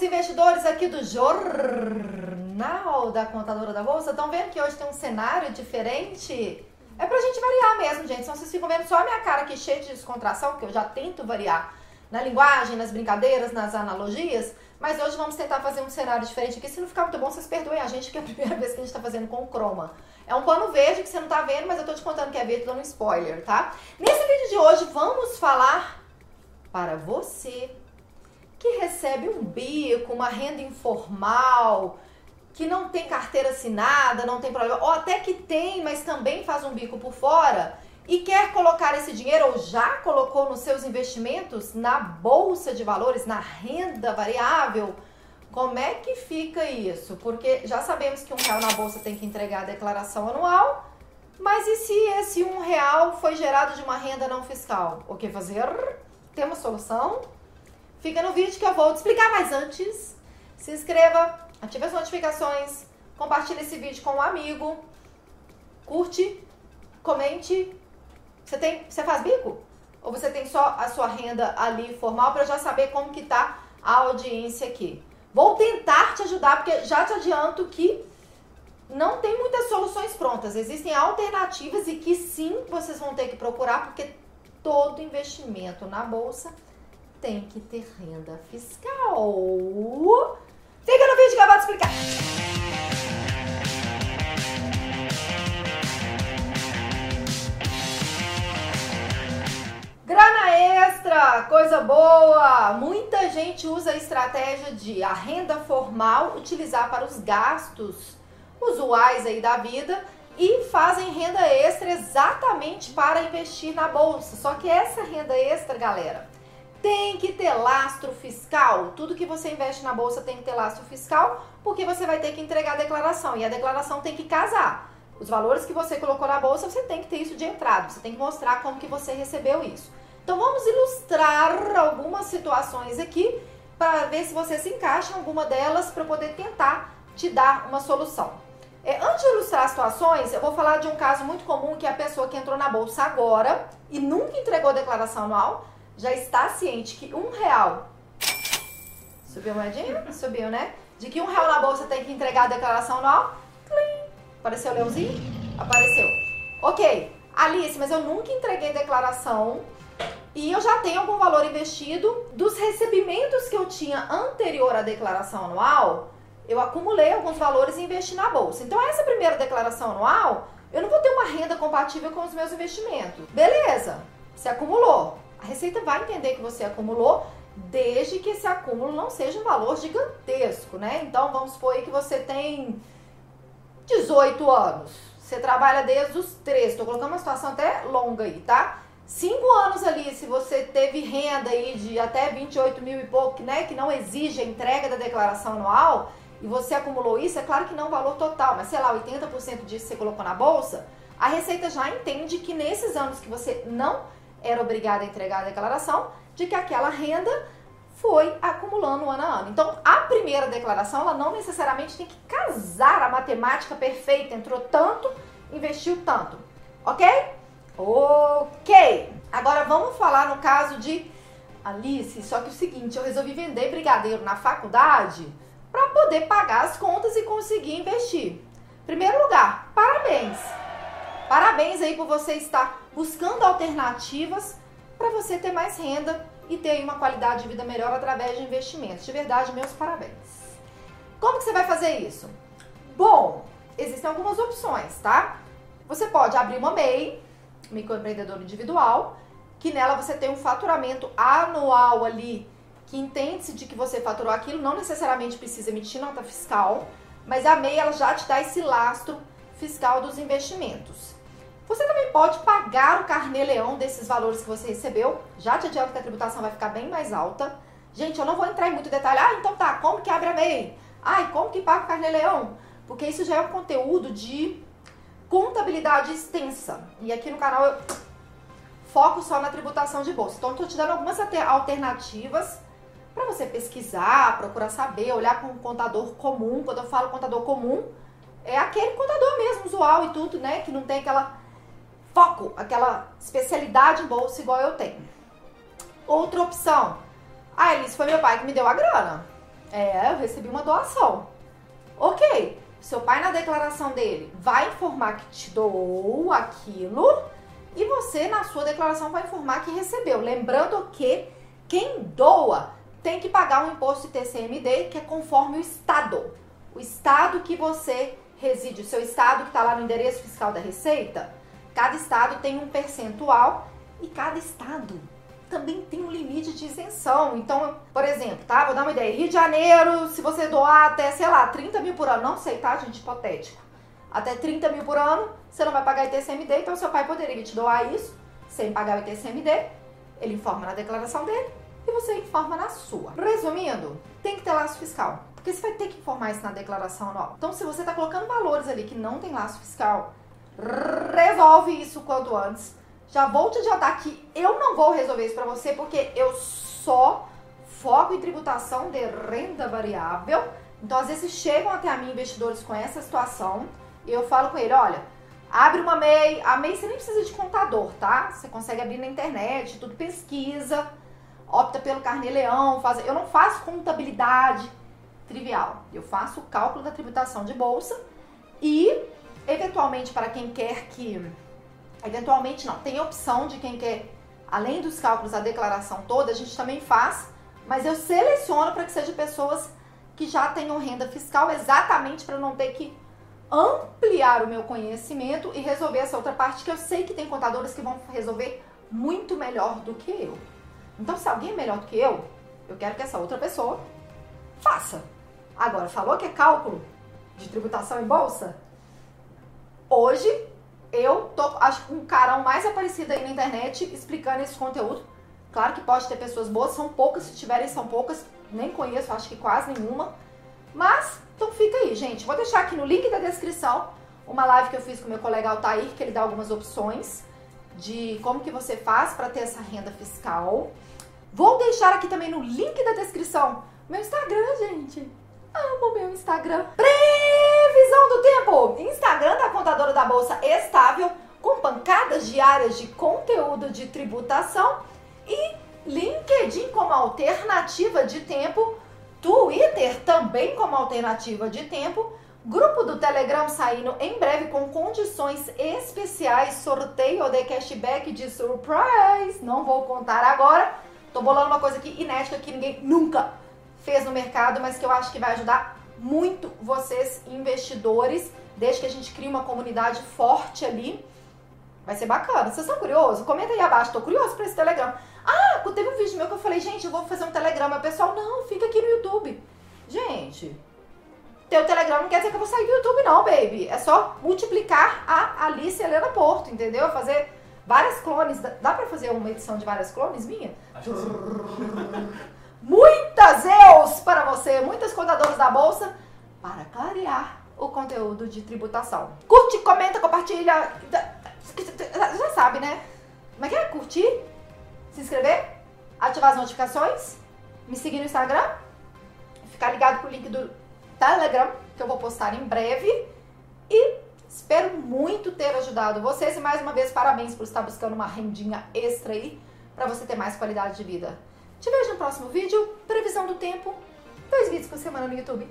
queridos investidores aqui do Jornal da Contadora da Bolsa. Estão vendo que hoje tem um cenário diferente? É pra gente variar mesmo, gente. Senão vocês ficam vendo só a minha cara aqui cheia de descontração, porque eu já tento variar na linguagem, nas brincadeiras, nas analogias. Mas hoje vamos tentar fazer um cenário diferente aqui. Se não ficar muito bom, vocês perdoem a gente, porque é a primeira vez que a gente tá fazendo com o Chroma. É um pano verde que você não tá vendo, mas eu tô te contando que é verde, dando um spoiler, tá? Nesse vídeo de hoje, vamos falar para você que recebe um bico, uma renda informal, que não tem carteira assinada, não tem problema, ou até que tem, mas também faz um bico por fora e quer colocar esse dinheiro ou já colocou nos seus investimentos na bolsa de valores, na renda variável, como é que fica isso? Porque já sabemos que um real na bolsa tem que entregar a declaração anual, mas e se esse um real foi gerado de uma renda não fiscal? O que fazer? Temos solução? Fica no vídeo que eu vou te explicar, mas antes, se inscreva, ative as notificações, compartilhe esse vídeo com um amigo, curte, comente. Você tem, você faz bico? Ou você tem só a sua renda ali formal para já saber como que tá a audiência aqui? Vou tentar te ajudar porque já te adianto que não tem muitas soluções prontas. Existem alternativas e que sim vocês vão ter que procurar porque todo investimento na bolsa tem que ter renda fiscal. Fica no vídeo que eu vou te explicar. Grana extra, coisa boa! Muita gente usa a estratégia de a renda formal utilizar para os gastos usuais aí da vida e fazem renda extra exatamente para investir na bolsa. Só que essa renda extra, galera, tem que ter lastro fiscal. Tudo que você investe na bolsa tem que ter lastro fiscal, porque você vai ter que entregar a declaração e a declaração tem que casar. Os valores que você colocou na bolsa, você tem que ter isso de entrada, você tem que mostrar como que você recebeu isso. Então vamos ilustrar algumas situações aqui para ver se você se encaixa em alguma delas para poder tentar te dar uma solução. É, antes de ilustrar as situações, eu vou falar de um caso muito comum que é a pessoa que entrou na bolsa agora e nunca entregou a declaração anual, já está ciente que um real. Subiu a moedinha? Subiu, né? De que um real na bolsa tem que entregar a declaração anual. Plim. Apareceu o leãozinho? Apareceu. Ok. Alice, mas eu nunca entreguei declaração e eu já tenho algum valor investido. Dos recebimentos que eu tinha anterior à declaração anual, eu acumulei alguns valores e investi na bolsa. Então, essa primeira declaração anual, eu não vou ter uma renda compatível com os meus investimentos. Beleza, você acumulou. A Receita vai entender que você acumulou, desde que esse acúmulo não seja um valor gigantesco, né? Então, vamos supor aí que você tem 18 anos. Você trabalha desde os 13. Estou colocando uma situação até longa aí, tá? Cinco anos ali, se você teve renda aí de até 28 mil e pouco, né? Que não exige a entrega da declaração anual, e você acumulou isso, é claro que não o valor total, mas sei lá, 80% disso você colocou na bolsa, a Receita já entende que nesses anos que você não era obrigada a entregar a declaração de que aquela renda foi acumulando ano a ano. Então, a primeira declaração, ela não necessariamente tem que casar a matemática perfeita, entrou tanto, investiu tanto. OK? OK. Agora vamos falar no caso de Alice, só que o seguinte, eu resolvi vender brigadeiro na faculdade para poder pagar as contas e conseguir investir. Primeiro lugar, parabéns. Parabéns aí por você estar buscando alternativas para você ter mais renda e ter uma qualidade de vida melhor através de investimentos. De verdade, meus parabéns. Como que você vai fazer isso? Bom, existem algumas opções, tá? Você pode abrir uma MEI, microempreendedor individual, que nela você tem um faturamento anual ali que entende-se de que você faturou aquilo, não necessariamente precisa emitir nota fiscal, mas a MEI ela já te dá esse lastro fiscal dos investimentos. Você também pode pagar o carnê-leão desses valores que você recebeu. Já te adianto que a tributação vai ficar bem mais alta. Gente, eu não vou entrar em muito detalhe. Ah, então tá, como que abre a MEI? Ah, como que paga o carnê-leão? Porque isso já é um conteúdo de contabilidade extensa. E aqui no canal eu foco só na tributação de bolsa. Então, tô te dando algumas alternativas para você pesquisar, procurar saber, olhar com um contador comum. Quando eu falo contador comum, é aquele contador mesmo, usual e tudo, né? Que não tem aquela foco, aquela especialidade em bolsa igual eu tenho. Outra opção. Ah, Elis, foi meu pai que me deu a grana. É, eu recebi uma doação. Ok, seu pai na declaração dele vai informar que te doou aquilo e você na sua declaração vai informar que recebeu. Lembrando que quem doa tem que pagar um imposto de TCMD que é conforme o estado. O estado que você reside, o seu estado que está lá no endereço fiscal da Receita, cada estado tem um percentual e cada estado também tem um limite de isenção. Então, por exemplo, tá? Vou dar uma ideia. Rio de Janeiro, se você doar até, sei lá, 30 mil por ano, não sei, tá, gente? Hipotético. Até 30 mil por ano, você não vai pagar ITCMD, então seu pai poderia te doar isso sem pagar o ITCMD. Ele informa na declaração dele e você informa na sua. Resumindo, tem que ter laço fiscal. Porque você vai ter que informar isso na declaração nova. Então, se você está colocando valores ali que não tem laço fiscal, resolve isso quanto antes já vou te adiantar que eu não vou resolver isso para você porque eu só foco em tributação de renda variável. Então, às vezes chegam até a mim investidores com essa situação e eu falo com ele, olha, abre uma MEI, a MEI você nem precisa de contador, tá? Você consegue abrir na internet, tudo pesquisa, opta pelo carnê-leão, faz... eu não faço contabilidade trivial. Eu faço o cálculo da tributação de bolsa e eventualmente para quem quer que Eventualmente não. Tem opção de quem quer, além dos cálculos, a declaração toda, a gente também faz, mas eu seleciono para que seja pessoas que já tenham renda fiscal exatamente para não ter que ampliar o meu conhecimento e resolver essa outra parte que eu sei que tem contadores que vão resolver muito melhor do que eu. Então, se alguém é melhor do que eu, eu quero que essa outra pessoa faça. Agora, falou que é cálculo de tributação em bolsa? Hoje eu tô, acho que um carão mais aparecido aí na internet explicando esse conteúdo. Claro que pode ter pessoas boas, são poucas, se tiverem são poucas, nem conheço, acho que quase nenhuma. Mas, então fica aí, gente. Vou deixar aqui no link da descrição uma live que eu fiz com meu colega Altair, que ele dá algumas opções de como que você faz para ter essa renda fiscal. Vou deixar aqui também no link da descrição meu Instagram, gente. Amo meu Instagram. Previsão do tempo. Instagram da contadora da bolsa estável com pancadas diárias de conteúdo de tributação e LinkedIn como alternativa de tempo, Twitter também como alternativa de tempo, grupo do Telegram saindo em breve com condições especiais, sorteio de cashback de surprise. Não vou contar agora. Tô bolando uma coisa aqui inédita que ninguém nunca fez no mercado, mas que eu acho que vai ajudar muito vocês, investidores, desde que a gente crie uma comunidade forte ali. Vai ser bacana. Vocês estão curiosos? Comenta aí abaixo. Tô curioso para esse Telegram. Ah, teve um vídeo meu que eu falei, gente, eu vou fazer um Telegram. O pessoal, não, fica aqui no YouTube. Gente, ter o Telegram não quer dizer que eu vou sair do YouTube, não, baby. É só multiplicar a Alice Helena Porto, entendeu? Fazer várias clones. Dá pra fazer uma edição de várias clones minha? Acho que sim. Muitas eus para você, muitas contadoras da bolsa, para clarear o conteúdo de tributação. Curte, comenta, compartilha. Já sabe, né? Como é que é? Curtir, se inscrever, ativar as notificações, me seguir no Instagram, ficar ligado com o link do Telegram, que eu vou postar em breve. E espero muito ter ajudado vocês. E mais uma vez, parabéns por estar buscando uma rendinha extra aí para você ter mais qualidade de vida. Te vejo no próximo vídeo. Previsão do tempo. Dois vídeos por semana no YouTube.